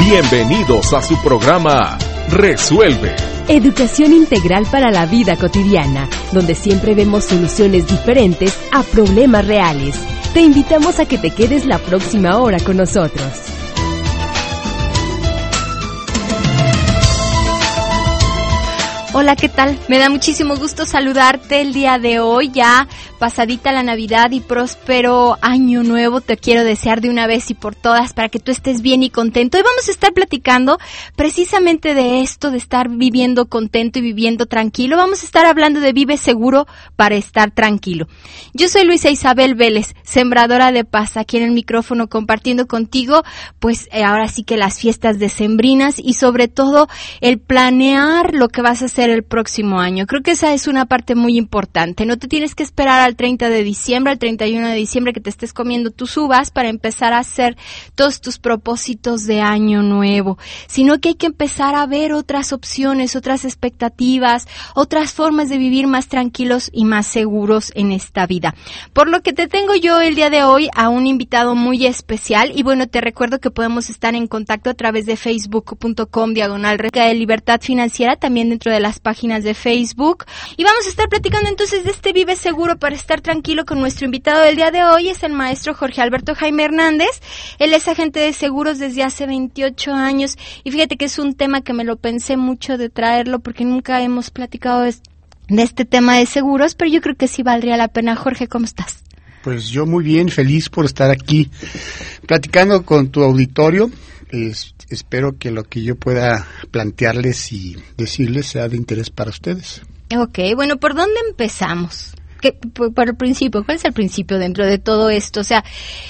Bienvenidos a su programa Resuelve. Educación integral para la vida cotidiana, donde siempre vemos soluciones diferentes a problemas reales. Te invitamos a que te quedes la próxima hora con nosotros. Hola, ¿qué tal? Me da muchísimo gusto saludarte el día de hoy, ya pasadita la Navidad y próspero año nuevo. Te quiero desear de una vez y por todas para que tú estés bien y contento. Y vamos a estar platicando precisamente de esto, de estar viviendo contento y viviendo tranquilo. Vamos a estar hablando de vive seguro para estar tranquilo. Yo soy Luisa Isabel Vélez, sembradora de paz, aquí en el micrófono compartiendo contigo, pues eh, ahora sí que las fiestas decembrinas y sobre todo el planear lo que vas a hacer el próximo año. Creo que esa es una parte muy importante. No te tienes que esperar al 30 de diciembre, al 31 de diciembre que te estés comiendo tus uvas para empezar a hacer todos tus propósitos de año nuevo, sino que hay que empezar a ver otras opciones, otras expectativas, otras formas de vivir más tranquilos y más seguros en esta vida. Por lo que te tengo yo el día de hoy a un invitado muy especial y bueno, te recuerdo que podemos estar en contacto a través de facebook.com diagonal de libertad financiera, también dentro de la páginas de Facebook. Y vamos a estar platicando entonces de este Vive Seguro para estar tranquilo con nuestro invitado del día de hoy, es el maestro Jorge Alberto Jaime Hernández. Él es agente de seguros desde hace 28 años y fíjate que es un tema que me lo pensé mucho de traerlo porque nunca hemos platicado de, este tema de seguros, pero yo creo que sí valdría la pena. Jorge, ¿cómo estás? Pues yo muy bien, feliz por estar aquí platicando con tu auditorio espero que lo que yo pueda plantearles y decirles sea de interés para ustedes. Ok, bueno, ¿por dónde empezamos? Por, el principio, ¿cuál es el principio dentro de todo esto? O sea,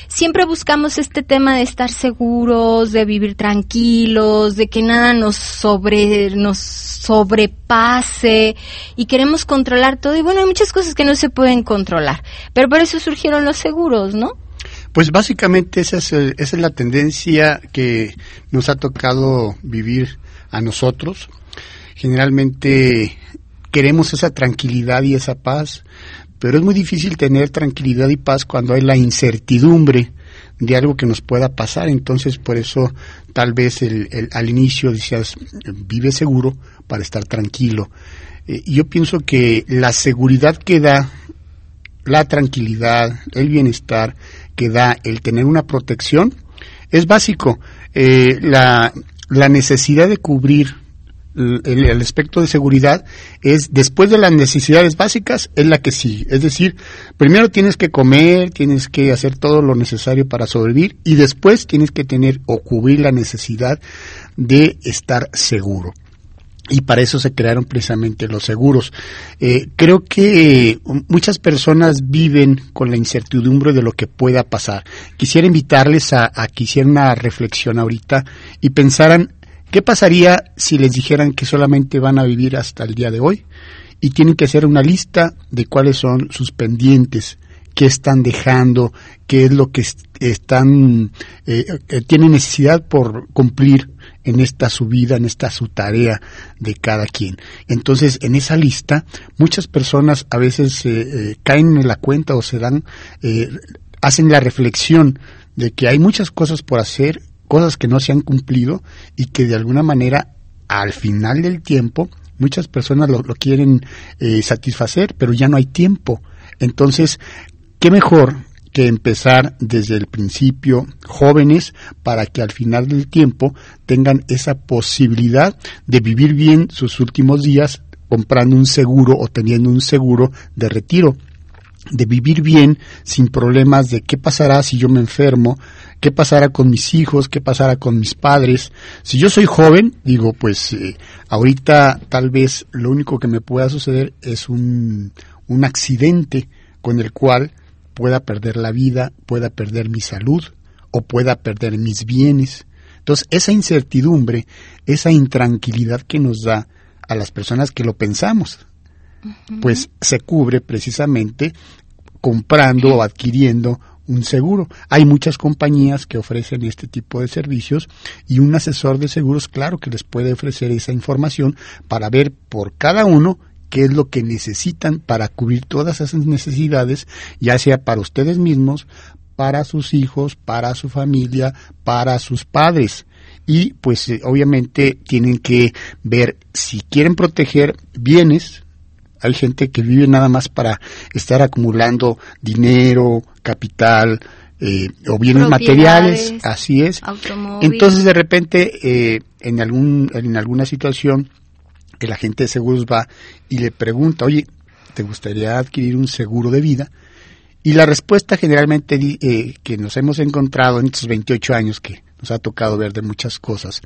siempre buscamos este tema de estar seguros, de vivir tranquilos, de que nada nos sobre, nos sobrepase y queremos controlar todo. Y bueno, hay muchas cosas que no se pueden controlar, pero por eso surgieron los seguros, ¿no? Pues básicamente esa es, esa es la tendencia que nos ha tocado vivir a nosotros. Generalmente queremos esa tranquilidad y esa paz, pero es muy difícil tener tranquilidad y paz cuando hay la incertidumbre de algo que nos pueda pasar. Entonces, por eso tal vez el, al inicio decías, vive seguro para estar tranquilo. Eh, yo pienso que la seguridad que da la tranquilidad, el bienestar, que da el tener una protección es básico. Eh, la, la, necesidad de cubrir el, aspecto de seguridad es después de las necesidades básicas es la que sigue. Es decir, primero tienes que comer, tienes que hacer todo lo necesario para sobrevivir y después tienes que tener o cubrir la necesidad de estar seguro y para eso se crearon precisamente los seguros. Eh, creo que muchas personas viven con la incertidumbre de lo que pueda pasar. Quisiera invitarles a, a que hicieran una reflexión ahorita y pensaran qué pasaría si les dijeran que solamente van a vivir hasta el día de hoy y tienen que hacer una lista de cuáles son sus pendientes, qué están dejando, qué es lo que están eh, eh, tienen necesidad por cumplir en esta su vida, en esta su tarea de cada quien. Entonces, en esa lista, muchas personas a veces eh, caen en la cuenta o se dan, hacen la reflexión de que hay muchas cosas por hacer, cosas que no se han cumplido y que de alguna manera al final del tiempo muchas personas lo, quieren satisfacer, pero ya no hay tiempo. Entonces, ¿qué mejor que empezar desde el principio jóvenes para que al final del tiempo tengan esa posibilidad de vivir bien sus últimos días comprando un seguro o teniendo un seguro de retiro de vivir bien sin problemas de qué pasará si yo me enfermo, qué pasará con mis hijos, qué pasará con mis padres. Si yo soy joven, digo, pues eh, ahorita tal vez lo único que me pueda suceder es un, un accidente con el cual pueda perder la vida, pueda perder mi salud o pueda perder mis bienes. Entonces, esa incertidumbre, esa intranquilidad que nos da a las personas que lo pensamos, pues se cubre precisamente comprando o adquiriendo un seguro. Hay muchas compañías que ofrecen este tipo de servicios y un asesor de seguros, claro que les puede ofrecer esa información para ver por cada uno qué es lo que necesitan para cubrir todas esas necesidades, ya sea para ustedes mismos, para sus hijos, para su familia, para sus padres. y pues eh, obviamente tienen que ver si quieren proteger bienes, hay gente que vive nada más para estar acumulando dinero, capital, eh, o bienes materiales, así es. Entonces de repente eh, en algún en alguna situación el agente de seguros va y le pregunta, oye, ¿te gustaría adquirir un seguro de vida? Y la respuesta generalmente eh, que nos hemos encontrado en estos 28 años que nos ha tocado ver de muchas cosas,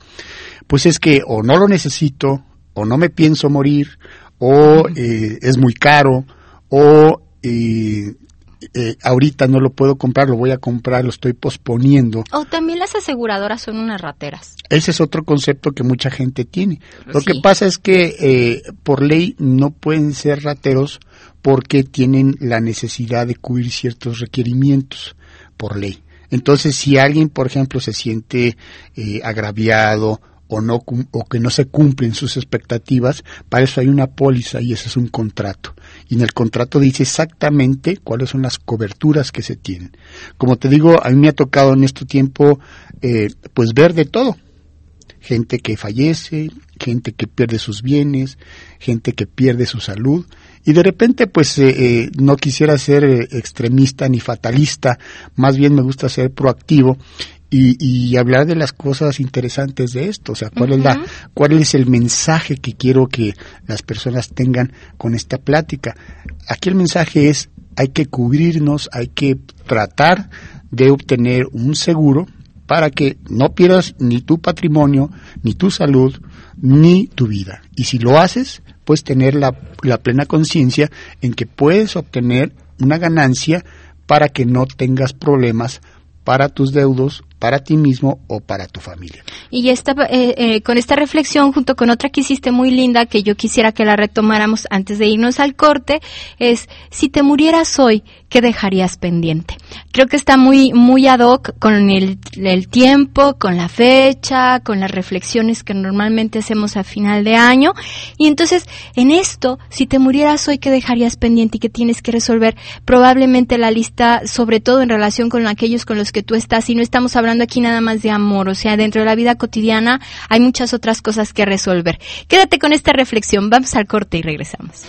pues es que o no lo necesito, o no me pienso morir, o eh, es muy caro, o eh, eh, ahorita no lo puedo comprar, lo voy a comprar, lo estoy posponiendo. O también las aseguradoras son unas rateras. Ese es otro concepto que mucha gente tiene. Lo que pasa es que eh, por ley no pueden ser rateros porque tienen la necesidad de cubrir ciertos requerimientos por ley. Entonces, si alguien, por ejemplo, se siente eh, agraviado o no o que no se cumplen sus expectativas, para eso hay una póliza y ese es un contrato. Y en el contrato dice exactamente cuáles son las coberturas que se tienen. Como te digo, a mí me ha tocado en este tiempo eh, pues ver de todo. Gente que fallece, gente que pierde sus bienes, gente que pierde su salud. Y de repente, pues eh, eh, no quisiera ser extremista ni fatalista, más bien me gusta ser proactivo y, hablar de las cosas interesantes de esto, o sea, cuál es la, cuál es el mensaje que quiero que las personas tengan con esta plática. Aquí el mensaje es hay que cubrirnos, hay que tratar de obtener un seguro para que no pierdas ni tu patrimonio, ni tu salud, ni tu vida. Y si lo haces, pues tener la, la plena conciencia en que puedes obtener una ganancia para que no tengas problemas para tus deudos para ti mismo o para tu familia. Y esta, eh, eh, con esta reflexión, junto con otra que hiciste muy linda, que yo quisiera que la retomáramos antes de irnos al corte, es, si te murieras hoy, ¿qué dejarías pendiente? Creo que está muy, muy ad hoc con el, el tiempo, con la fecha, con las reflexiones que normalmente hacemos a final de año. Y entonces, en esto, si te murieras hoy, ¿qué dejarías pendiente y qué tienes que resolver? Probablemente la lista, sobre todo en relación con aquellos con los que tú estás, y no estamos hablando aquí nada más de amor, o sea, dentro de la vida cotidiana hay muchas otras cosas que resolver. Quédate con esta reflexión, vamos al corte y regresamos.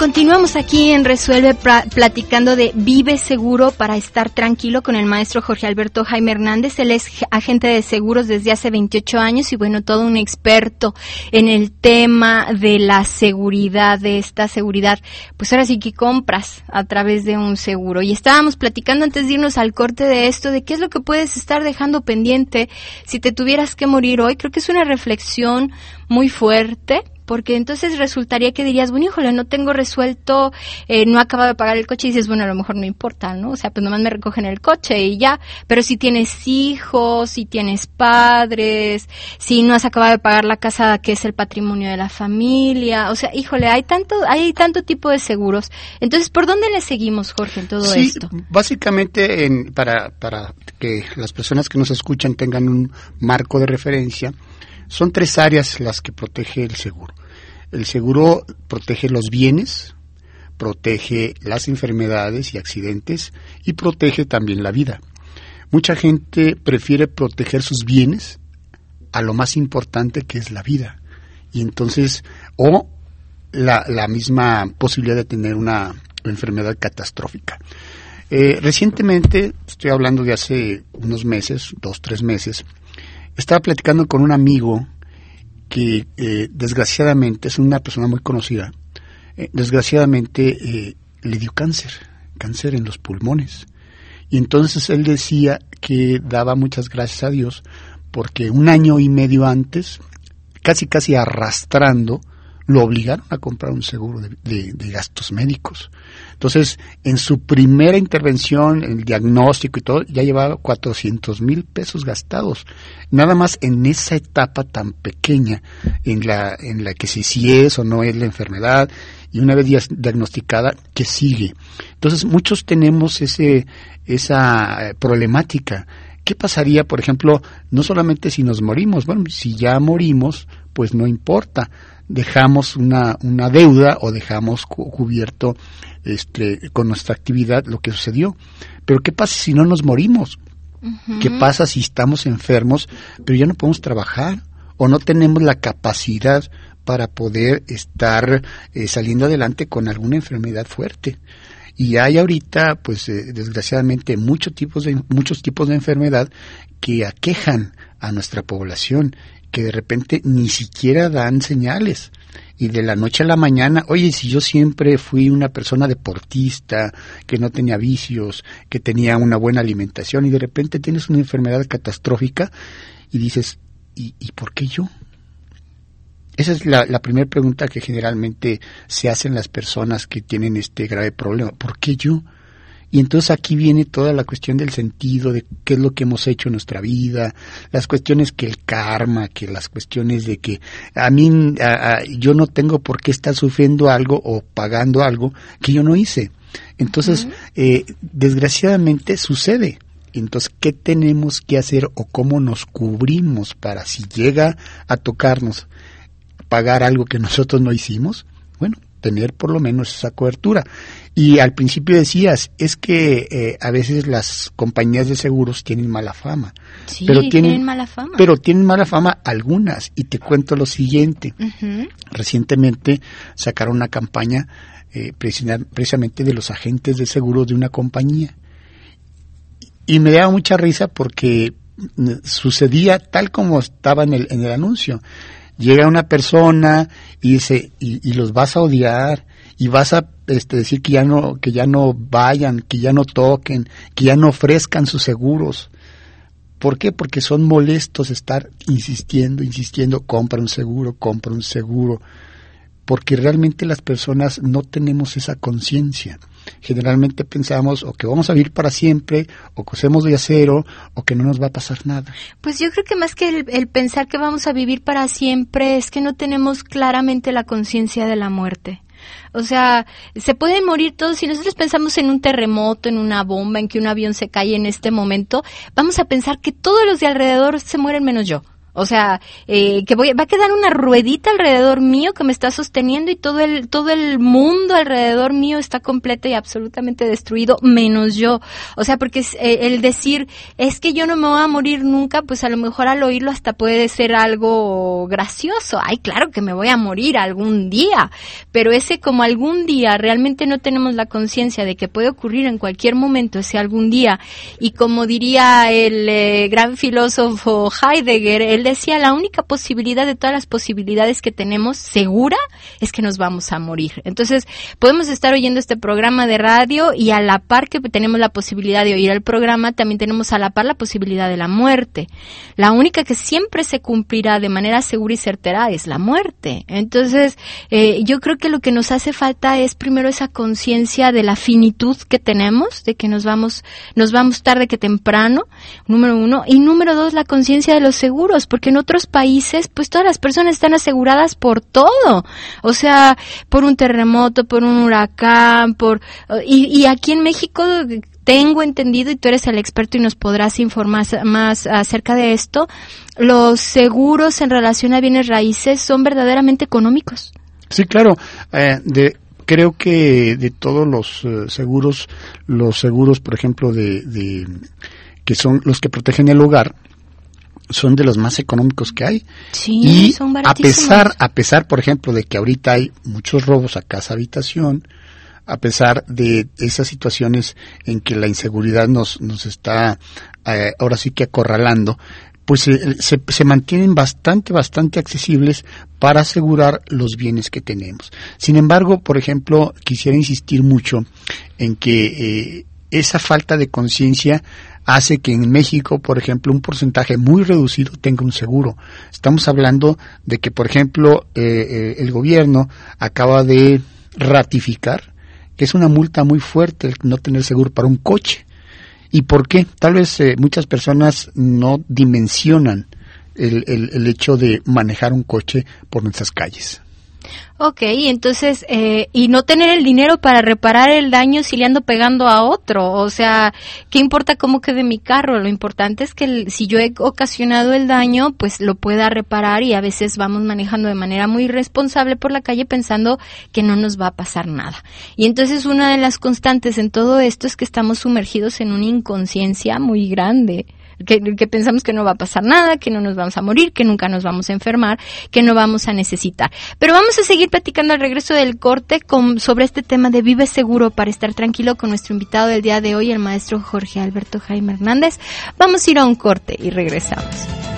Continuamos aquí en Resuelve platicando de Vive Seguro para estar tranquilo con el maestro Jorge Alberto Jaime Hernández. Él es agente de seguros desde hace 28 años y bueno, todo un experto en el tema de la seguridad, de esta seguridad. Pues ahora sí que compras a través de un seguro. Y estábamos platicando antes de irnos al corte de esto, de qué es lo que puedes estar dejando pendiente si te tuvieras que morir hoy. Creo que es una reflexión muy fuerte porque entonces resultaría que dirías, bueno, híjole, no tengo resuelto, eh, no acabo de pagar el coche y dices, bueno, a lo mejor no importa, ¿no? O sea, pues nomás me recogen el coche y ya, pero si tienes hijos, si tienes padres, si no has acabado de pagar la casa que es el patrimonio de la familia, o sea, híjole, hay tanto, hay tanto tipo de seguros. Entonces, ¿por dónde le seguimos, Jorge, en todo sí, esto? Básicamente, en, para, para que las personas que nos escuchan tengan un marco de referencia, son tres áreas las que protege el seguro. El seguro protege los bienes, protege las enfermedades y accidentes y protege también la vida. Mucha gente prefiere proteger sus bienes a lo más importante que es la vida. Y entonces, o la, misma posibilidad de tener una enfermedad catastrófica. Eh, recientemente, estoy hablando de hace unos meses, dos, tres meses, estaba platicando con un amigo que eh, desgraciadamente es una persona muy conocida, eh, desgraciadamente eh, le dio cáncer, cáncer en los pulmones. Y entonces él decía que daba muchas gracias a Dios porque un año y medio antes, casi casi arrastrando, lo obligaron a comprar un seguro de, gastos médicos. Entonces, en su primera intervención, el diagnóstico y todo, ya llevaba 400 mil pesos gastados. Nada más en esa etapa tan pequeña en la, en la que si, si es o no es la enfermedad y una vez diagnosticada, que sigue. Entonces, muchos tenemos ese, esa problemática ¿qué pasaría, por ejemplo, no solamente si nos morimos? Bueno, si ya morimos, pues no importa, dejamos una, una deuda o dejamos cubierto este, con nuestra actividad lo que sucedió. Pero ¿qué pasa si no nos morimos? ¿Qué pasa si estamos enfermos, pero ya no podemos trabajar o no tenemos la capacidad para poder estar eh, saliendo adelante con alguna enfermedad fuerte? Y hay ahorita, pues eh, desgraciadamente, muchos tipos, de, muchos tipos de enfermedad que aquejan a nuestra población, que de repente ni siquiera dan señales y de la noche a la mañana, oye, si yo siempre fui una persona deportista, que no tenía vicios, que tenía una buena alimentación y de repente tienes una enfermedad catastrófica y dices, ¿y, por qué yo? Esa es la, la primera pregunta que generalmente se hacen las personas que tienen este grave problema. ¿Por qué yo? Y entonces aquí viene toda la cuestión del sentido, de qué es lo que hemos hecho en nuestra vida, las cuestiones que el karma, que las cuestiones de que a mí yo no tengo por qué estar sufriendo algo o pagando algo que yo no hice. Entonces, eh, desgraciadamente sucede. Entonces, ¿qué tenemos que hacer o cómo nos cubrimos para si llega a tocarnos pagar algo que nosotros no hicimos? Bueno, tener por lo menos esa cobertura. Y al principio decías, es que eh, a veces las compañías de seguros tienen mala fama. Sí, pero tienen, mala fama. Pero tienen mala fama algunas. Y te cuento lo siguiente. Recientemente sacaron una campaña eh, precisamente de los agentes de seguros de una compañía. Y me daba mucha risa porque mm, sucedía tal como estaba en el, en el anuncio llega una persona y dice y, los vas a odiar y vas a este, decir que ya no que ya no vayan que ya no toquen que ya no ofrezcan sus seguros ¿Por qué? Porque son molestos estar insistiendo, insistiendo, compra un seguro, compra un seguro, porque realmente las personas no tenemos esa conciencia generalmente pensamos o que vamos a vivir para siempre, o que de acero, o que no nos va a pasar nada. Pues yo creo que más que el, pensar que vamos a vivir para siempre es que no tenemos claramente la conciencia de la muerte. O sea, se pueden morir todos. Si nosotros pensamos en un terremoto, en una bomba, en que un avión se cae en este momento, vamos a pensar que todos los de alrededor se mueren menos yo. O sea, eh, que voy, va a quedar una ruedita alrededor mío que me está sosteniendo y todo el, todo el mundo alrededor mío está completo y absolutamente destruido, menos yo. O sea, porque eh, el decir, es que yo no me voy a morir nunca, pues a lo mejor al oírlo hasta puede ser algo gracioso. Ay, claro que me voy a morir algún día. Pero ese como algún día, realmente no tenemos la conciencia de que puede ocurrir en cualquier momento ese algún día. Y como diría el eh, gran filósofo Heidegger, decía, la única posibilidad de todas las posibilidades que tenemos segura es que nos vamos a morir. Entonces, podemos estar oyendo este programa de radio y a la par que tenemos la posibilidad de oír el programa, también tenemos a la par la posibilidad de la muerte. La única que siempre se cumplirá de manera segura y certera es la muerte. Entonces, eh, yo creo que lo que nos hace falta es primero esa conciencia de la finitud que tenemos, de que nos vamos, nos vamos tarde que temprano, número uno, y número dos, la conciencia de los seguros, porque en otros países, pues todas las personas están aseguradas por todo, o sea, por un terremoto, por un huracán, por y, y aquí en México tengo entendido y tú eres el experto y nos podrás informar más acerca de esto, los seguros en relación a bienes raíces son verdaderamente económicos. Sí, claro. Eh, de, creo que de todos los eh, seguros, los seguros, por ejemplo, de, de, que son los que protegen el hogar, son de los más económicos que hay. Sí, y a pesar, a pesar, por ejemplo, de que ahorita hay muchos robos a casa habitación, a pesar de esas situaciones en que la inseguridad nos, nos está eh, ahora sí que acorralando, pues se, se, mantienen bastante, bastante accesibles para asegurar los bienes que tenemos. Sin embargo, por ejemplo, quisiera insistir mucho en que eh, esa falta de conciencia hace que en México, por ejemplo, un porcentaje muy reducido tenga un seguro. Estamos hablando de que, por ejemplo, eh, eh, el gobierno acaba de ratificar que es una multa muy fuerte el no tener seguro para un coche. ¿Y por qué? Tal vez eh, muchas personas no dimensionan el, el, el hecho de manejar un coche por nuestras calles. Ok, entonces, eh, y no tener el dinero para reparar el daño si le ando pegando a otro. O sea, ¿qué importa cómo quede mi carro? Lo importante es que si yo he ocasionado el daño, pues lo pueda reparar y a veces vamos manejando de manera muy irresponsable por la calle pensando que no nos va a pasar nada. Y entonces una de las constantes en todo esto es que estamos sumergidos en una inconsciencia muy grande que, pensamos que no va a pasar nada, que no nos vamos a morir, que nunca nos vamos a enfermar, que no vamos a necesitar. Pero vamos a seguir platicando al regreso del corte con, sobre este tema de vive seguro para estar tranquilo con nuestro invitado del día de hoy, el maestro Jorge Alberto Jaime Hernández. Vamos a ir a un corte y regresamos.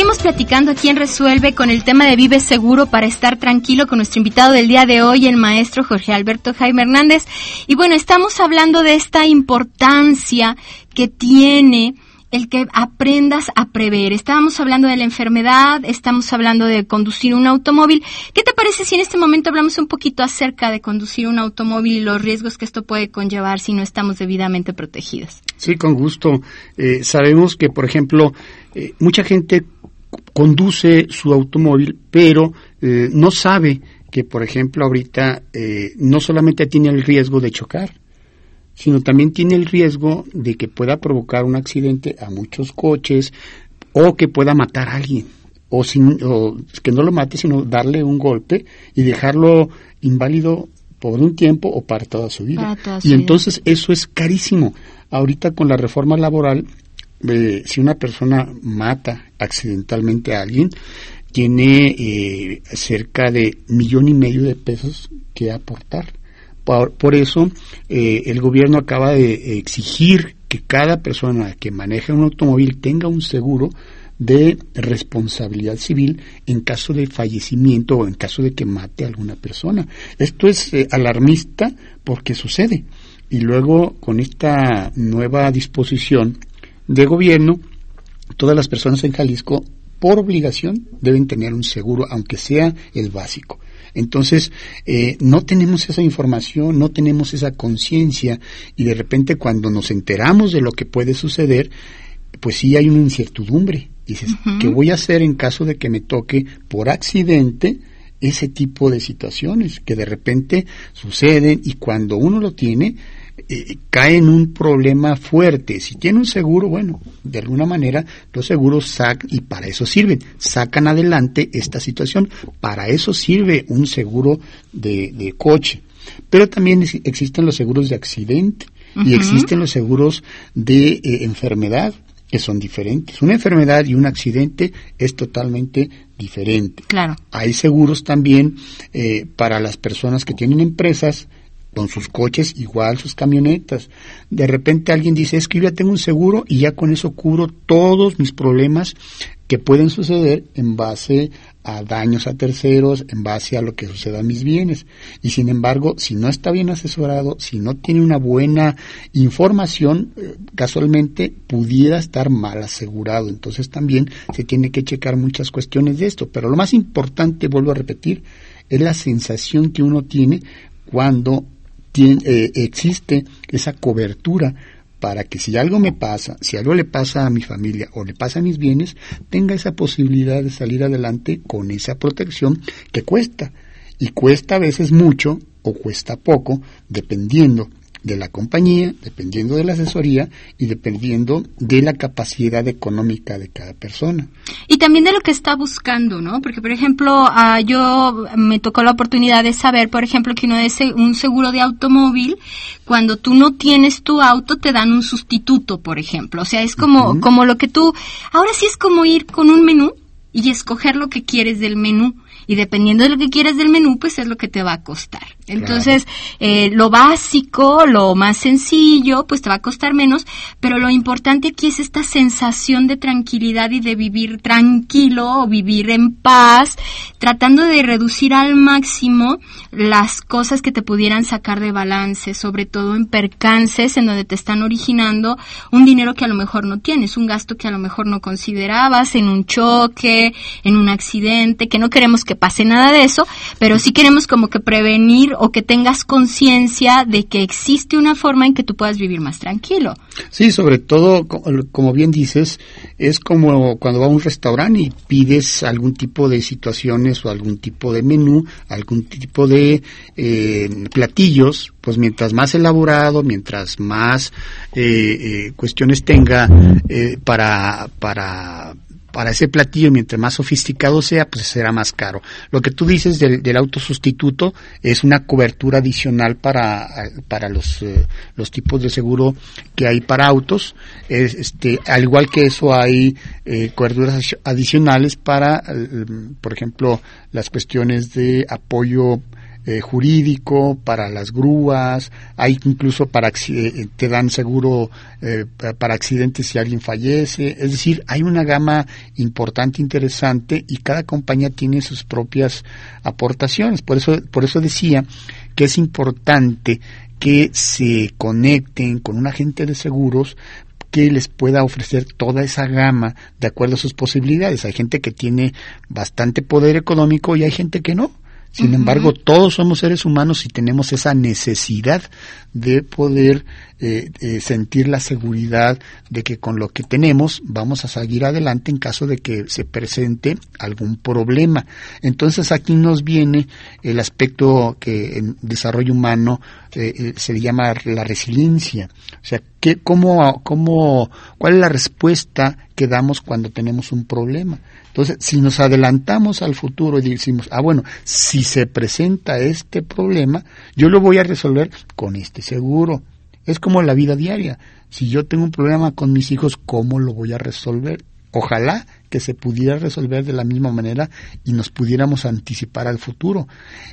Seguimos platicando aquí en Resuelve con el tema de Vive Seguro para estar tranquilo con nuestro invitado del día de hoy, el maestro Jorge Alberto Jaime Hernández. Y bueno, estamos hablando de esta importancia que tiene el que aprendas a prever. Estábamos hablando de la enfermedad, estamos hablando de conducir un automóvil. ¿Qué te parece si en este momento hablamos un poquito acerca de conducir un automóvil y los riesgos que esto puede conllevar si no estamos debidamente protegidos? Sí, con gusto. Eh, sabemos que, por ejemplo, eh, mucha gente conduce su automóvil, pero eh, no sabe que, por ejemplo, ahorita eh, no solamente tiene el riesgo de chocar, sino también tiene el riesgo de que pueda provocar un accidente a muchos coches o que pueda matar a alguien. O, sin, que no lo mate, sino darle un golpe y dejarlo inválido por un tiempo o para toda su vida. y entonces eso es carísimo. Ahorita con la reforma laboral si una persona mata accidentalmente a alguien, tiene eh, cerca de millón y medio de pesos que aportar. Por, eso eh, el gobierno acaba de exigir que cada persona que maneje un automóvil tenga un seguro de responsabilidad civil en caso de fallecimiento o en caso de que mate a alguna persona. Esto es eh, alarmista porque sucede. Y luego con esta nueva disposición de gobierno, todas las personas en Jalisco, por obligación, deben tener un seguro, aunque sea el básico. Entonces, eh, no tenemos esa información, no tenemos esa conciencia y de repente cuando nos enteramos de lo que puede suceder, pues sí hay una incertidumbre. Dices, ¿qué voy a hacer en caso de que me toque por accidente ese tipo de situaciones que de repente suceden y cuando uno lo tiene, eh, cae en un problema fuerte. Si tiene un seguro, bueno, de alguna manera los seguros sacan, y para eso sirven, sacan adelante esta situación. Para eso sirve un seguro de, coche. Pero también existen los seguros de accidente y existen los seguros de eh, enfermedad que son diferentes. Una enfermedad y un accidente es totalmente diferente. Claro. Hay seguros también eh, para las personas que tienen empresas con sus coches, igual sus camionetas. De repente alguien dice, es que yo ya tengo un seguro y ya con eso cubro todos mis problemas que pueden suceder en base a daños a terceros, en base a lo que suceda a mis bienes. Y sin embargo, si no está bien asesorado, si no tiene una buena información, eh, casualmente pudiera estar mal asegurado. Entonces también se tiene que checar muchas cuestiones de esto. Pero lo más importante, vuelvo a repetir, es la sensación que uno tiene cuando eh, existe esa cobertura para que si algo me pasa, si algo le pasa a mi familia o le pasa a mis bienes, tenga esa posibilidad de salir adelante con esa protección que cuesta. Y cuesta a veces mucho o cuesta poco, dependiendo de la compañía, dependiendo de la asesoría y dependiendo de la capacidad económica de cada persona. Y también de lo que está buscando, ¿no? Porque, por ejemplo, uh, yo me tocó la oportunidad de saber, por ejemplo, que uno es un seguro de automóvil, cuando tú no tienes tu auto, te dan un sustituto, por ejemplo. O sea, es como, como lo que tú, ahora sí es como ir con un menú y escoger lo que quieres del menú y dependiendo de lo que quieras del menú, pues es lo que te va a costar. Entonces, eh, lo básico, lo más sencillo, pues te va a costar menos, pero lo importante aquí es esta sensación de tranquilidad y de vivir tranquilo o vivir en paz, tratando de reducir al máximo las cosas que te pudieran sacar de balance, sobre todo en percances en donde te están originando un dinero que a lo mejor no tienes, un gasto que a lo mejor no considerabas, en un choque, en un accidente, que no queremos que pase nada de eso, pero sí queremos como que prevenir o que tengas conciencia de que existe una forma en que tú puedas vivir más tranquilo. Sí, sobre todo, como bien dices, es como cuando vas a un restaurante y pides algún tipo de situaciones o algún tipo de menú, algún tipo de eh, platillos, pues mientras más elaborado, mientras más eh, eh, cuestiones tenga para, para para ese platillo, mientras más sofisticado sea, pues será más caro. Lo que tú dices del, del sustituto es una cobertura adicional para, para los, eh, los tipos de seguro que hay para autos. este, al igual que eso hay eh, coberturas adicionales para, eh, por ejemplo, las cuestiones de apoyo eh, jurídico, para las grúas, hay incluso para eh, te dan seguro eh, para accidentes si alguien fallece, es decir, hay una gama importante, interesante y cada compañía tiene sus propias aportaciones. Por eso, por eso decía que es importante que se conecten con un agente de seguros que les pueda ofrecer toda esa gama de acuerdo a sus posibilidades. Hay gente que tiene bastante poder económico y hay gente que no. Sin embargo, todos somos seres humanos y tenemos esa necesidad de poder eh, eh, sentir la seguridad de que con lo que tenemos vamos a seguir adelante en caso de que se presente algún problema. Entonces aquí nos viene el aspecto que en desarrollo humano eh, se le llama la resiliencia. O sea, ¿qué, cómo, cómo, ¿cuál es la respuesta que damos cuando tenemos un problema? Entonces, si nos adelantamos al futuro y decimos, ah, bueno, si se presenta este problema, yo lo voy a resolver con este seguro. Es como la vida diaria. Si yo tengo un problema con mis hijos, ¿cómo lo voy a resolver? Ojalá que se pudiera resolver de la misma manera y nos pudiéramos anticipar al futuro.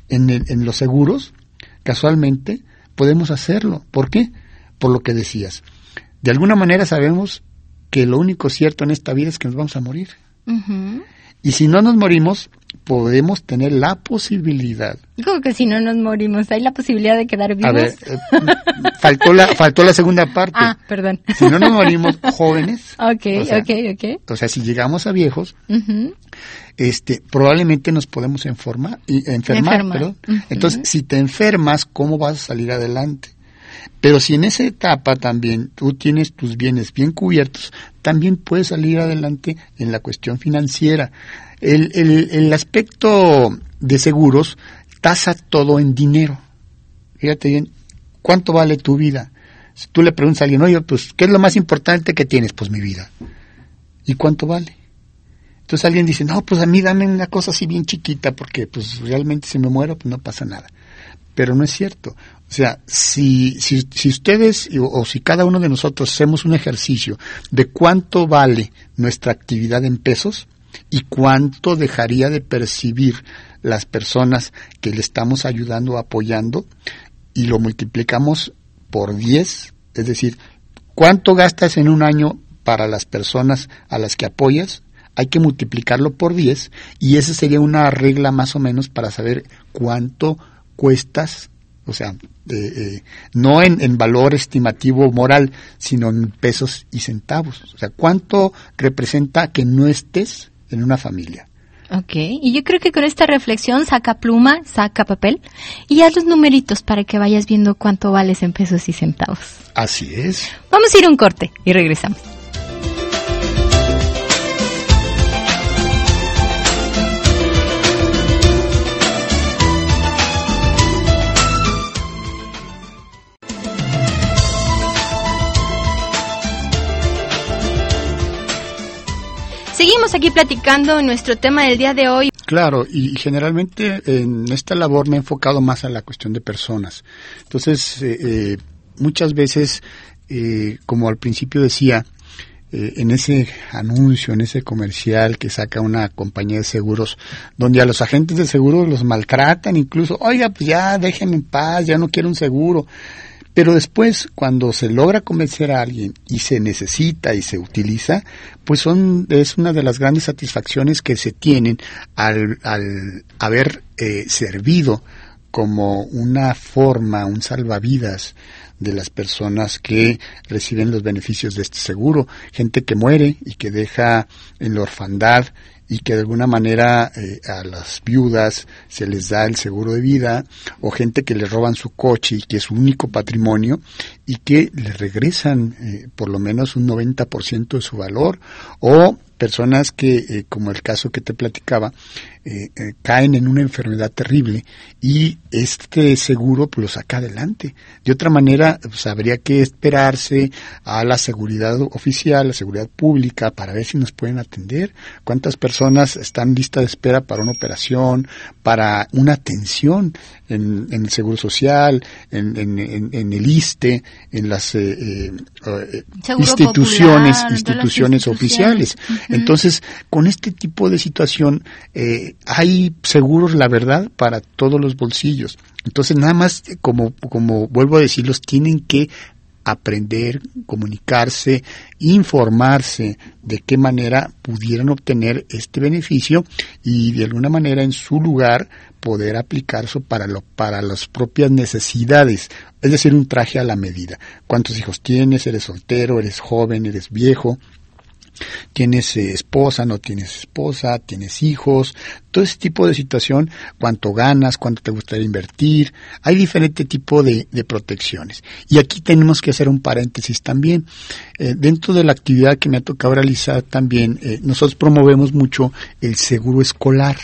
En, en los seguros, casualmente, podemos hacerlo. ¿Por qué? Por lo que decías. De alguna manera sabemos que lo único cierto en esta vida es que nos vamos a morir. Y si no nos morimos, podemos tener la posibilidad. ¿Cómo que si no nos morimos? ¿Hay la posibilidad de quedar vivos? A ver, eh, faltó, la, faltó la segunda parte. Ah, perdón. Si no nos morimos jóvenes. Ok, ok, ok. O sea, si llegamos a viejos, este, probablemente nos podemos enfermar, enfermar, perdón. Entonces, si te enfermas, ¿cómo vas a salir adelante? Pero si en esa etapa también tú tienes tus bienes bien cubiertos, también puedes salir adelante en la cuestión financiera. El, el, el aspecto de seguros tasa todo en dinero. Fíjate bien, ¿cuánto vale tu vida? Si tú le preguntas a alguien, oye, pues, ¿qué es lo más importante que tienes? Pues mi vida. ¿Y cuánto vale? Entonces alguien dice, no, pues a mí dame una cosa así bien chiquita porque pues realmente si me muero pues no pasa nada. Pero no es cierto. O sea, si, si, si ustedes o, si cada uno de nosotros hacemos un ejercicio de cuánto vale nuestra actividad en pesos y cuánto dejaría de percibir las personas que le estamos ayudando o apoyando y lo multiplicamos por 10, es decir, cuánto gastas en un año para las personas a las que apoyas, hay que multiplicarlo por 10 y esa sería una regla más o menos para saber cuánto cuestas o sea, eh, no en, en, valor estimativo moral, sino en pesos y centavos. O sea, ¿cuánto representa que no estés en una familia? Ok, y yo creo que con esta reflexión saca pluma, saca papel y haz los numeritos para que vayas viendo cuánto vales en pesos y centavos. Así es. Vamos a ir a un corte y regresamos. Aquí platicando nuestro tema del día de hoy. Claro, y generalmente en esta labor me he enfocado más a la cuestión de personas. Entonces, eh, eh, muchas veces, eh, como al principio decía, eh, en ese anuncio, en ese comercial que saca una compañía de seguros, donde a los agentes de seguro los maltratan, incluso, oiga, pues ya déjenme en paz, ya no quiero un seguro. Pero después, cuando se logra convencer a alguien y se necesita y se utiliza, pues son, es una de las grandes satisfacciones que se tienen al, al haber eh, servido como una forma, un salvavidas de las personas que reciben los beneficios de este seguro. Gente que muere y que deja en la orfandad y que de alguna manera eh, a las viudas se les da el seguro de vida o gente que le roban su coche y que es su único patrimonio y que le regresan eh, por lo menos un 90% de su valor o personas que, eh, como el caso que te platicaba, eh, eh, caen en una enfermedad terrible y este seguro pues, lo saca adelante. De otra manera, pues, habría que esperarse a la seguridad oficial, la seguridad pública, para ver si nos pueden atender. ¿Cuántas personas están listas de espera para una operación, para una atención en, el Seguro Social, en, el ISTE, en las instituciones, instituciones oficiales? Entonces, con este tipo de situación, eh, hay seguros, la verdad, para todos los bolsillos. Entonces, nada más, como, como vuelvo a decirlos, tienen que aprender, comunicarse, informarse de qué manera pudieran obtener este beneficio y de alguna manera en su lugar poder aplicar eso para lo, para las propias necesidades, es decir, un traje a la medida. ¿Cuántos hijos tienes? ¿Eres soltero? ¿Eres joven? ¿Eres viejo? Tienes eh, esposa, no tienes esposa, tienes hijos, todo ese tipo de situación, cuánto ganas, cuánto te gustaría invertir, hay diferente tipo de, protecciones. Y aquí tenemos que hacer un paréntesis también. Eh, dentro de la actividad que me ha tocado realizar también, eh, nosotros promovemos mucho el seguro escolar.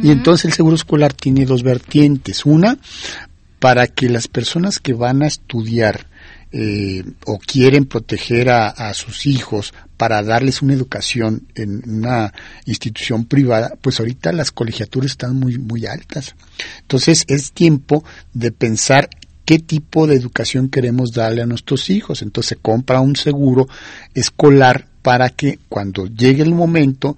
Y entonces el seguro escolar tiene dos vertientes. Una, para que las personas que van a estudiar eh, o quieren proteger a, sus hijos para darles una educación en una institución privada, pues ahorita las colegiaturas están muy, muy altas. Entonces es tiempo de pensar qué tipo de educación queremos darle a nuestros hijos. Entonces se compra un seguro escolar para que cuando llegue el momento,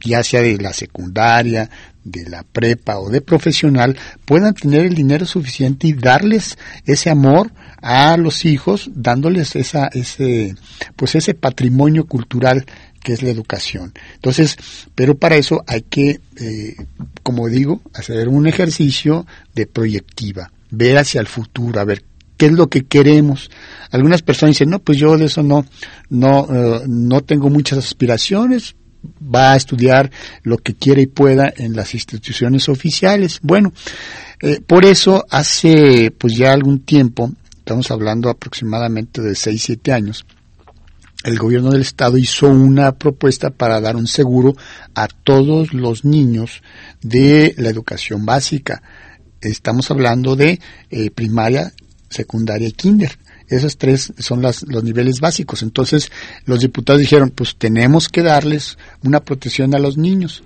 ya sea de la secundaria, de la prepa o de profesional, puedan tener el dinero suficiente y darles ese amor a los hijos dándoles esa, ese, pues ese patrimonio cultural que es la educación. Entonces, pero para eso hay que, eh, como digo, hacer un ejercicio de proyectiva, ver hacia el futuro, a ver qué es lo que queremos. Algunas personas dicen, no, pues yo de eso no, no, eh, no tengo muchas aspiraciones, va a estudiar lo que quiera y pueda en las instituciones oficiales. Bueno, eh, por eso hace pues ya algún tiempo estamos hablando aproximadamente de 6, 7 años, el gobierno del estado hizo una propuesta para dar un seguro a todos los niños de la educación básica. Estamos hablando de eh, primaria, secundaria y kinder. Esos tres son las, los niveles básicos. Entonces los diputados dijeron, pues tenemos que darles una protección a los niños.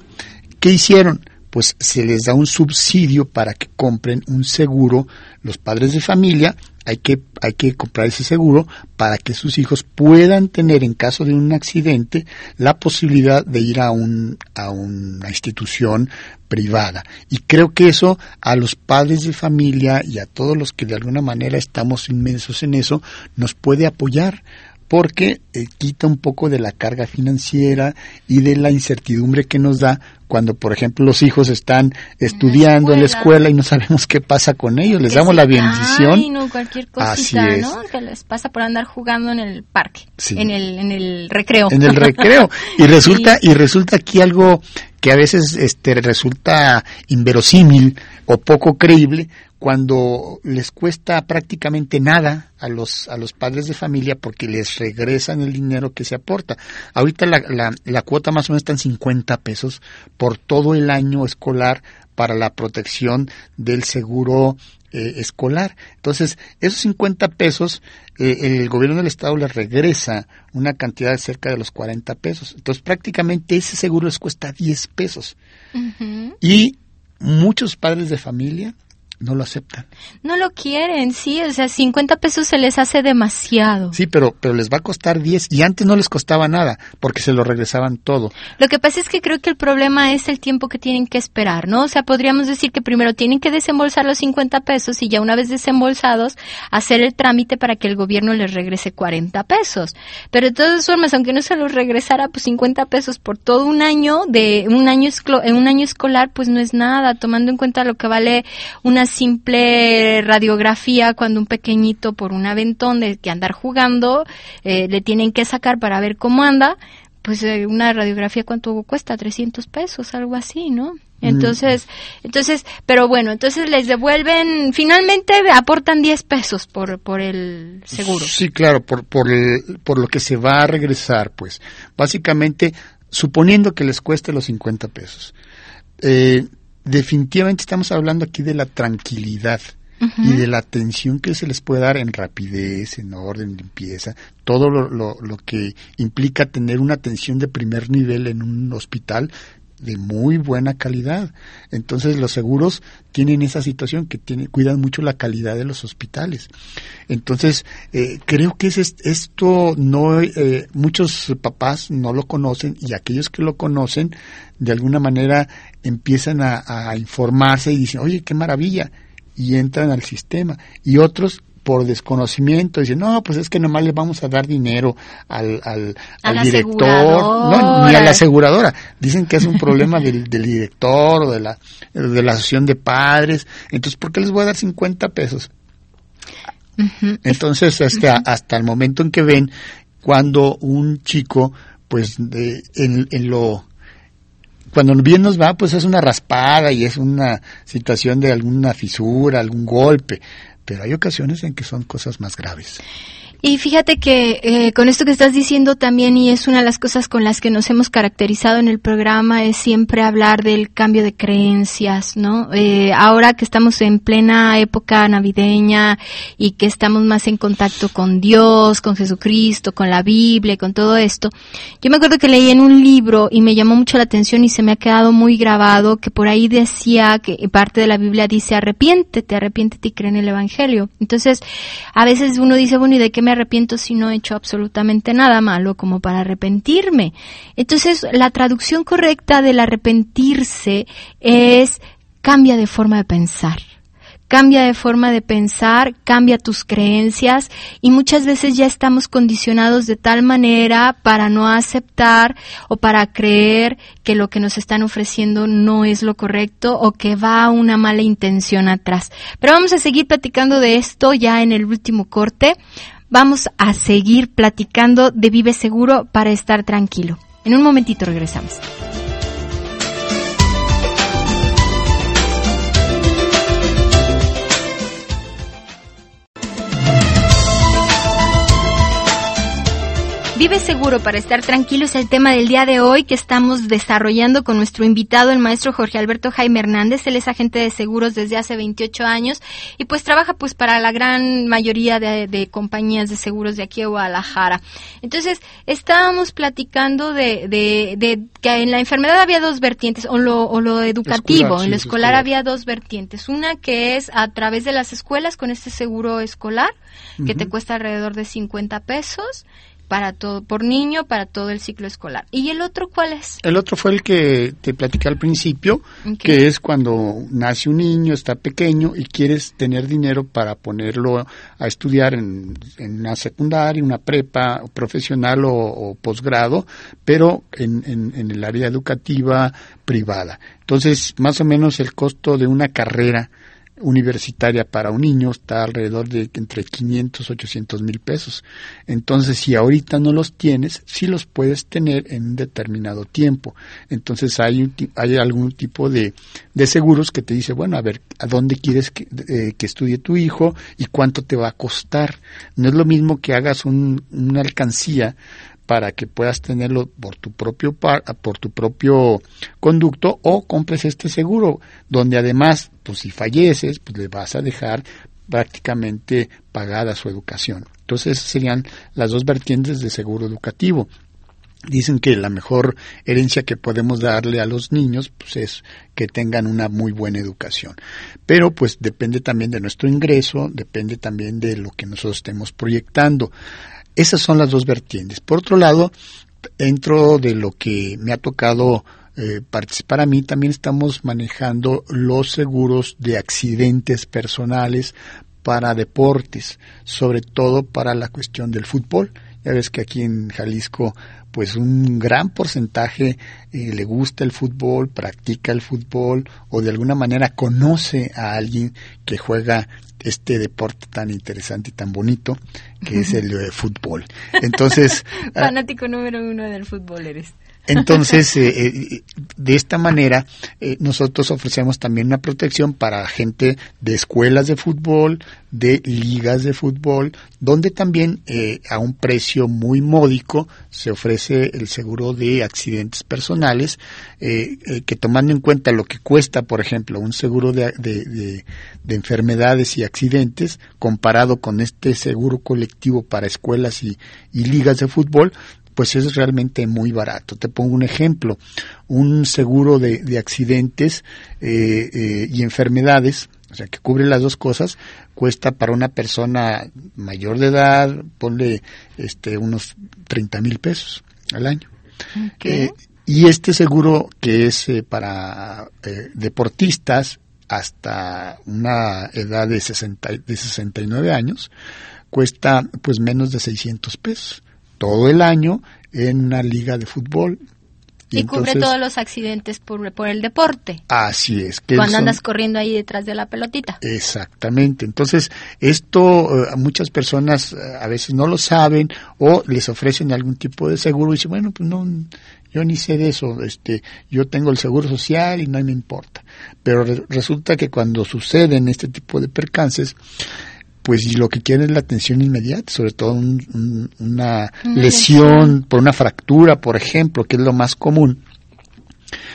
¿Qué hicieron? Pues se les da un subsidio para que compren un seguro los padres de familia hay que, hay que comprar ese seguro para que sus hijos puedan tener en caso de un accidente la posibilidad de ir a, un, a una institución privada. Y creo que eso a los padres de familia y a todos los que de alguna manera estamos inmensos en eso nos puede apoyar porque eh, quita un poco de la carga financiera y de la incertidumbre que nos da cuando, por ejemplo, los hijos están estudiando en la escuela y no sabemos qué pasa con ellos. Les damos la bendición. Ay, no, cualquier cosita, ¿no? Que les pasa por andar jugando en el parque, en, el, en el recreo. En el recreo. Y resulta, y resulta aquí algo que a veces este, resulta inverosímil o poco creíble cuando les cuesta prácticamente nada a los, a los padres de familia porque les regresan el dinero que se aporta. Ahorita la, la, la cuota más o menos está en 50 pesos por todo el año escolar para la protección del seguro eh, escolar. Entonces, esos 50 pesos, eh, el gobierno del estado les regresa una cantidad de cerca de los 40 pesos. Entonces, prácticamente ese seguro les cuesta 10 pesos. Y muchos padres de familia no lo aceptan. No lo quieren, sí, o sea, 50 pesos se les hace demasiado. Sí, pero, pero les va a costar 10 y antes no les costaba nada porque se lo regresaban todo. Lo que pasa es que creo que el problema es el tiempo que tienen que esperar, ¿no? O sea, podríamos decir que primero tienen que desembolsar los 50 pesos y ya una vez desembolsados, hacer el trámite para que el gobierno les regrese 40 pesos. Pero de todas formas, aunque no se los regresara, pues 50 pesos por todo un año, de un año, en un año escolar, pues no es nada, tomando en cuenta lo que vale una simple radiografía cuando un pequeñito por un aventón de que andar jugando eh, le tienen que sacar para ver cómo anda, pues eh, una radiografía cuánto cuesta, 300 pesos, algo así, ¿no? Mm. Entonces, entonces, pero bueno, entonces les devuelven, finalmente aportan 10 pesos por, por el seguro. Sí, claro, por, por, por lo que se va a regresar, pues. Básicamente, suponiendo que les cueste los 50 pesos. Eh, definitivamente estamos hablando aquí de la tranquilidad y de la atención que se les puede dar en rapidez, en orden, limpieza, todo lo, lo, lo, que implica tener una atención de primer nivel en un hospital de muy buena calidad. Entonces los seguros tienen esa situación que tiene, cuidan mucho la calidad de los hospitales. Entonces eh, creo que es esto no eh, muchos papás no lo conocen y aquellos que lo conocen de alguna manera empiezan a, a informarse y dicen oye qué maravilla y entran al sistema y otros por desconocimiento dicen, no, pues es que nomás le vamos a dar dinero al, al, director, no, ni a la aseguradora. Dicen que es un problema del, director o de la, de la asociación de padres. Entonces, ¿por qué les voy a dar 50 pesos? Entonces, hasta, hasta el momento en que ven cuando un chico, pues, de, en, en lo cuando bien nos va, pues es una raspada y es una situación de alguna fisura, algún golpe hay ocasiones en que son cosas más graves. Y fíjate que eh, con esto que estás diciendo también, y es una de las cosas con las que nos hemos caracterizado en el programa, es siempre hablar del cambio de creencias, ¿no? Eh, ahora que estamos en plena época navideña y que estamos más en contacto con Dios, con Jesucristo, con la Biblia, con todo esto, yo me acuerdo que leí en un libro y me llamó mucho la atención y se me ha quedado muy grabado que por ahí decía que parte de la Biblia dice arrepiéntete, arrepiéntete y cree en el Evangelio. Entonces, a veces uno dice, bueno, ¿y de qué me arrepiento si no he hecho absolutamente nada malo como para arrepentirme. Entonces, la traducción correcta del arrepentirse es cambia de forma de pensar cambia de forma de pensar, cambia tus creencias y muchas veces ya estamos condicionados de tal manera para no aceptar o para creer que lo que nos están ofreciendo no es lo correcto o que va una mala intención atrás. Pero vamos a seguir platicando de esto ya en el último corte vamos a seguir platicando de Vive Seguro para estar tranquilo. En un momentito regresamos. Vive seguro para estar tranquilo es el tema del día de hoy que estamos desarrollando con nuestro invitado, el maestro Jorge Alberto Jaime Hernández. Él es agente de seguros desde hace 28 años y pues trabaja pues para la gran mayoría de, compañías de seguros de aquí a Guadalajara. Entonces, estábamos platicando de, de, que en la enfermedad había dos vertientes, o lo, o lo educativo, en lo escolar, había dos vertientes. Una que es a través de las escuelas con este seguro escolar, que te cuesta alrededor de 50 pesos para todo, por niño, para todo el ciclo escolar. ¿Y el otro cuál es? El otro fue el que te platicé al principio, que es cuando nace un niño, está pequeño y quieres tener dinero para ponerlo a estudiar en, una secundaria, una prepa profesional o, posgrado, pero en, en el área educativa privada. Entonces, más o menos el costo de una carrera universitaria para un niño está alrededor de entre 500 y 800 mil pesos. Entonces, si ahorita no los tienes, sí los puedes tener en un determinado tiempo. Entonces, hay, hay algún tipo de, de seguros que te dice, bueno, a ver, ¿a dónde quieres que, eh, que, estudie tu hijo y cuánto te va a costar? No es lo mismo que hagas un, una alcancía para que puedas tenerlo por tu propio por tu propio conducto o compres este seguro donde además pues si falleces pues le vas a dejar prácticamente pagada su educación entonces esas serían las dos vertientes de seguro educativo Dicen que la mejor herencia que podemos darle a los niños pues es que tengan una muy buena educación. Pero pues depende también de nuestro ingreso, depende también de lo que nosotros estemos proyectando. Esas son las dos vertientes. Por otro lado, dentro de lo que me ha tocado eh, participar a mí, también estamos manejando los seguros de accidentes personales para deportes, sobre todo para la cuestión del fútbol. Ya ves que aquí en Jalisco pues un gran porcentaje eh, le gusta el fútbol, practica el fútbol o de alguna manera conoce a alguien que juega este deporte tan interesante y tan bonito que es el de fútbol. Entonces... Fanático número uno del fútbol eres. Entonces, eh, eh, de esta manera, eh, nosotros ofrecemos también una protección para gente de escuelas de fútbol, de ligas de fútbol, donde también a un precio muy módico se ofrece el seguro de accidentes personales, que tomando en cuenta lo que cuesta, por ejemplo, un seguro de, de, de, enfermedades y accidentes, comparado con este seguro colectivo para escuelas y ligas de fútbol, pues es realmente muy barato. Te pongo un ejemplo, un seguro de, accidentes eh, eh, y enfermedades, o sea, que cubre las dos cosas, cuesta para una persona mayor de edad, ponle este, unos 30 mil pesos al año. Eh, y este seguro que es para deportistas hasta una edad de, 60, de 69 años, cuesta pues menos de 600 pesos todo el año en una liga de fútbol. Y, cubre todos los accidentes por, por el deporte. Así es. Que Cuando andas corriendo ahí detrás de la pelotita. Exactamente. Entonces, esto eh, muchas personas eh, a veces no lo saben o les ofrecen algún tipo de seguro y dicen, bueno, pues no, yo ni sé de eso, este, yo tengo el seguro social y no me importa. Pero resulta que cuando suceden este tipo de percances, pues lo que quieren es la atención inmediata, sobre todo una lesión por una fractura, por ejemplo, que es lo más común.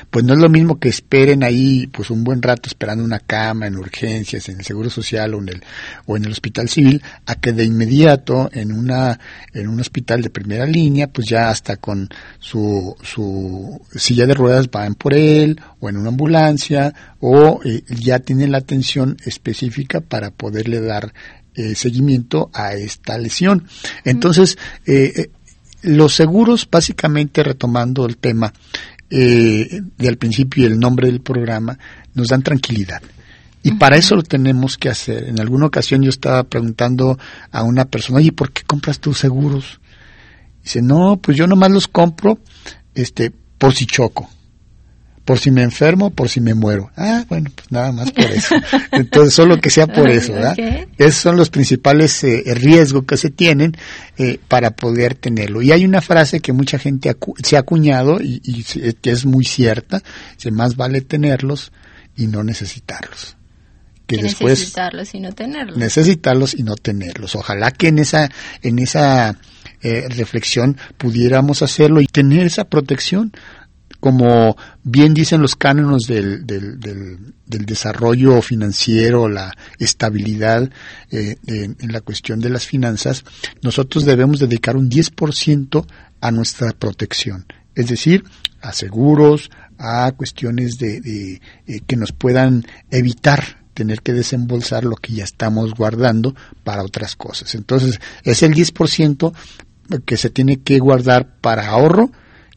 Pues no es lo mismo que esperen ahí pues un buen rato esperando una cama en urgencias, en el seguro social o en el o en el hospital civil, a que de inmediato en una en un hospital de primera línea, pues ya hasta con su su silla de ruedas van por él o en una ambulancia o eh, ya tienen la atención específica para poderle dar eh, seguimiento a esta lesión. Entonces, eh, eh, los seguros, básicamente retomando el tema eh, del principio y el nombre del programa, nos dan tranquilidad. Y para eso lo tenemos que hacer. En alguna ocasión yo estaba preguntando a una persona, oye, ¿por qué compras tus seguros? Dice, no, pues yo nomás los compro este, por si choco por si me enfermo, por si me muero. Ah, bueno, pues nada más por eso. Entonces, solo que sea por eso, ¿verdad? Esos son los principales eh, riesgos que se tienen eh, para poder tenerlo. Y hay una frase que mucha gente se ha acuñado y, y, que es muy cierta, dice, más vale tenerlos y no necesitarlos. Que después necesitarlos y no tenerlos. Necesitarlos y no tenerlos. Ojalá que en esa en esa eh, reflexión pudiéramos hacerlo y tener esa protección como bien dicen los cánones del, del, del, desarrollo financiero, la estabilidad eh, en la cuestión de las finanzas, nosotros debemos dedicar un 10% a nuestra protección, es decir, a seguros, a cuestiones de, de eh, que nos puedan evitar tener que desembolsar lo que ya estamos guardando para otras cosas. Entonces, es el 10% que se tiene que guardar para ahorro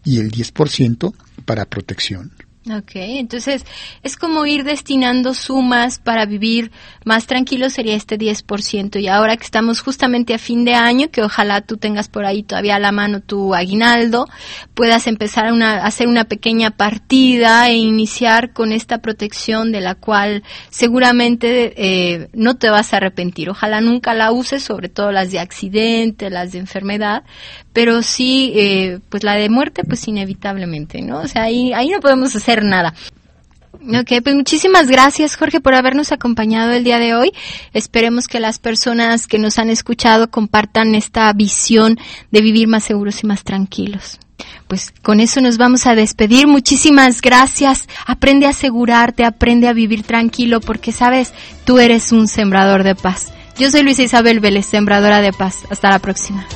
y el 10% para protección. Ok, entonces es como ir destinando sumas para vivir más tranquilo sería este 10%. Y ahora que estamos justamente a fin de año, que ojalá tú tengas por ahí todavía a la mano tu aguinaldo, puedas empezar a hacer una pequeña partida e iniciar con esta protección de la cual seguramente eh, no te vas a arrepentir. Ojalá nunca la uses, sobre todo las de accidente, las de enfermedad, pero sí, eh, pues la de muerte, pues inevitablemente, ¿no? O sea, ahí, ahí no podemos nada. Ok, pues muchísimas gracias Jorge por habernos acompañado el día de hoy. Esperemos que las personas que nos han escuchado compartan esta visión de vivir más seguros y más tranquilos. Pues con eso nos vamos a despedir. Muchísimas gracias. Aprende a asegurarte, aprende a vivir tranquilo porque sabes, tú eres un sembrador de paz. Yo soy Luisa Isabel Vélez, sembradora de paz. Hasta la próxima.